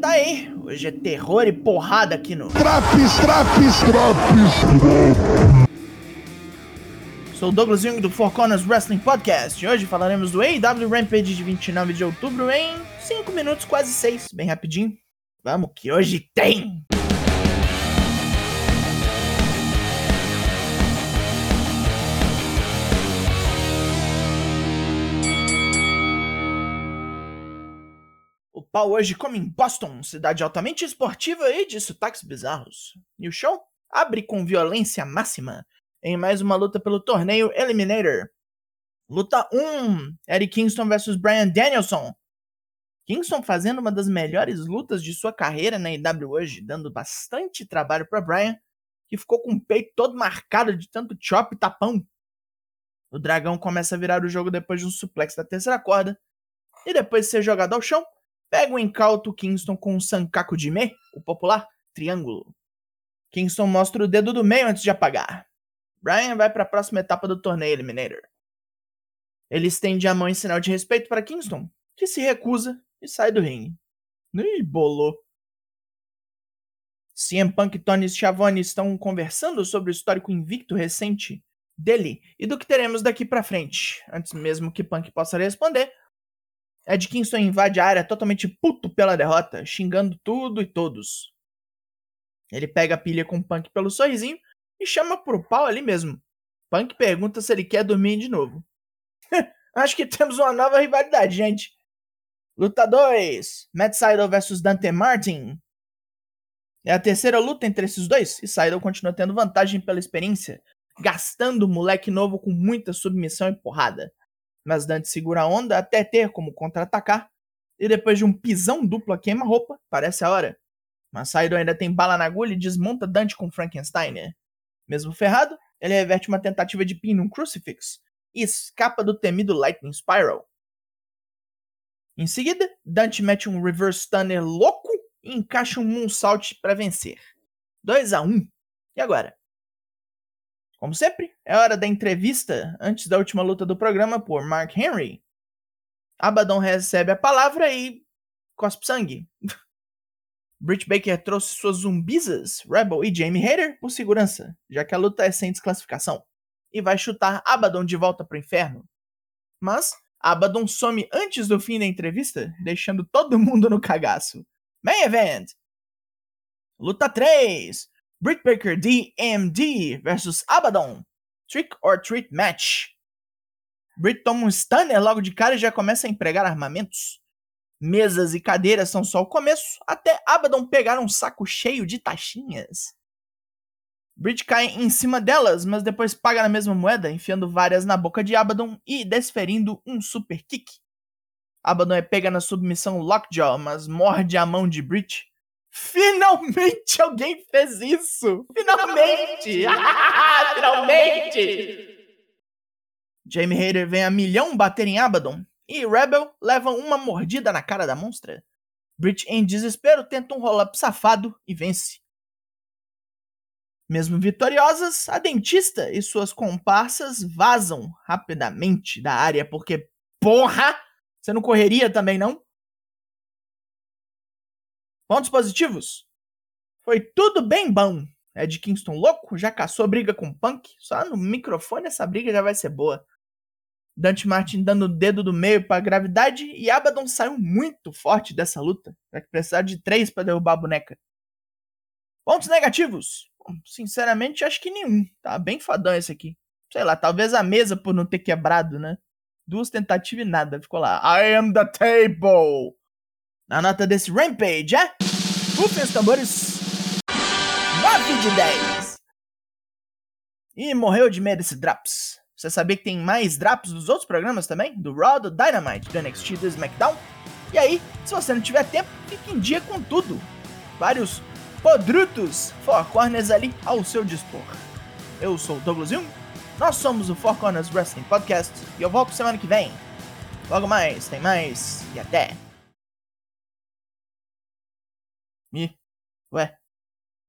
tá aí. Hoje é terror e porrada aqui no. Traps, traps, traps. Sou o Douglas Jung do Four Corners Wrestling Podcast e hoje falaremos do AEW Rampage de 29 de outubro em 5 minutos, quase 6, bem rapidinho. Vamos que hoje tem! Pau hoje come em Boston, cidade altamente esportiva e de sotaques bizarros. E o show abre com violência máxima em mais uma luta pelo torneio Eliminator. Luta 1: Eric Kingston vs Brian Danielson. Kingston fazendo uma das melhores lutas de sua carreira na IW hoje, dando bastante trabalho para Brian, que ficou com o peito todo marcado de tanto chop e tapão. O dragão começa a virar o jogo depois de um suplex da terceira corda, e depois de ser jogado ao chão, pega o incauto Kingston com um Sankaku de Me, o popular triângulo. Kingston mostra o dedo do meio antes de apagar. Brian vai para a próxima etapa do torneio Eliminator. Ele estende a mão em sinal de respeito para Kingston, que se recusa e sai do ringue. Ih, bolou. CM Punk e Tony Schiavone estão conversando sobre o histórico invicto recente dele e do que teremos daqui para frente. Antes mesmo que Punk possa responder, Ed Kingston invade a área totalmente puto pela derrota, xingando tudo e todos. Ele pega a pilha com Punk pelo sorrisinho e chama pro pau ali mesmo. Punk pergunta se ele quer dormir de novo. Acho que temos uma nova rivalidade, gente. Luta 2: Matt Seidel vs Dante Martin. É a terceira luta entre esses dois e Seidel continua tendo vantagem pela experiência, gastando o moleque novo com muita submissão e porrada. Mas Dante segura a onda até ter como contra-atacar, e depois de um pisão duplo a queima-roupa, parece a hora. Mas Seidel ainda tem bala na agulha e desmonta Dante com Frankenstein. Mesmo ferrado, ele reverte uma tentativa de pin num crucifix e escapa do temido Lightning Spiral. Em seguida, Dante mete um reverse stunner louco e encaixa um moonsault para vencer. 2 a 1. E agora? Como sempre, é hora da entrevista antes da última luta do programa por Mark Henry. Abaddon recebe a palavra e cospe sangue. Britt Baker trouxe suas zumbisas, Rebel e Jamie Hayter, por segurança, já que a luta é sem desclassificação, e vai chutar Abaddon de volta pro inferno. Mas Abaddon some antes do fim da entrevista, deixando todo mundo no cagaço. Main Event! Luta 3: Britt Baker DMD versus Abaddon. Trick or Treat Match. Britt toma um stunner logo de cara e já começa a empregar armamentos. Mesas e cadeiras são só o começo, até Abaddon pegar um saco cheio de taxinhas. Bridge cai em cima delas, mas depois paga na mesma moeda, enfiando várias na boca de Abaddon e desferindo um super kick. Abaddon é pega na submissão Lockjaw, mas morde a mão de Bridge. Finalmente alguém fez isso! Finalmente! Finalmente! Jamie Hayter vem a milhão bater em Abaddon, e Rebel leva uma mordida na cara da monstra. Brit, em desespero, tenta um roll-up safado e vence. Mesmo vitoriosas, a dentista e suas comparsas vazam rapidamente da área, porque, porra, você não correria também, não? Pontos positivos? Foi tudo bem bom. Ed Kingston louco já caçou briga com Punk. Só no microfone essa briga já vai ser boa. Dante Martin dando o dedo do meio para gravidade e Abaddon saiu muito forte dessa luta. Vai precisar de três para derrubar a boneca. Pontos negativos? Sinceramente, acho que nenhum. Tá bem fadão esse aqui. Sei lá, talvez a mesa por não ter quebrado, né? Duas tentativas e nada. Ficou lá. I am the table. Na nota desse Rampage, é? Rufem os tambores. 9 de 10. E morreu de medo desse Draps. Você sabia que tem mais drops dos outros programas também? Do Raw, do Dynamite, do NXT, do SmackDown? E aí, se você não tiver tempo, fique em dia com tudo. Vários podrutos Four Corners ali ao seu dispor. Eu sou o Douglas Jung, nós somos o Four Corners Wrestling Podcast e eu volto semana que vem. Logo mais, tem mais e até. Ih, ué,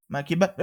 mas que ba...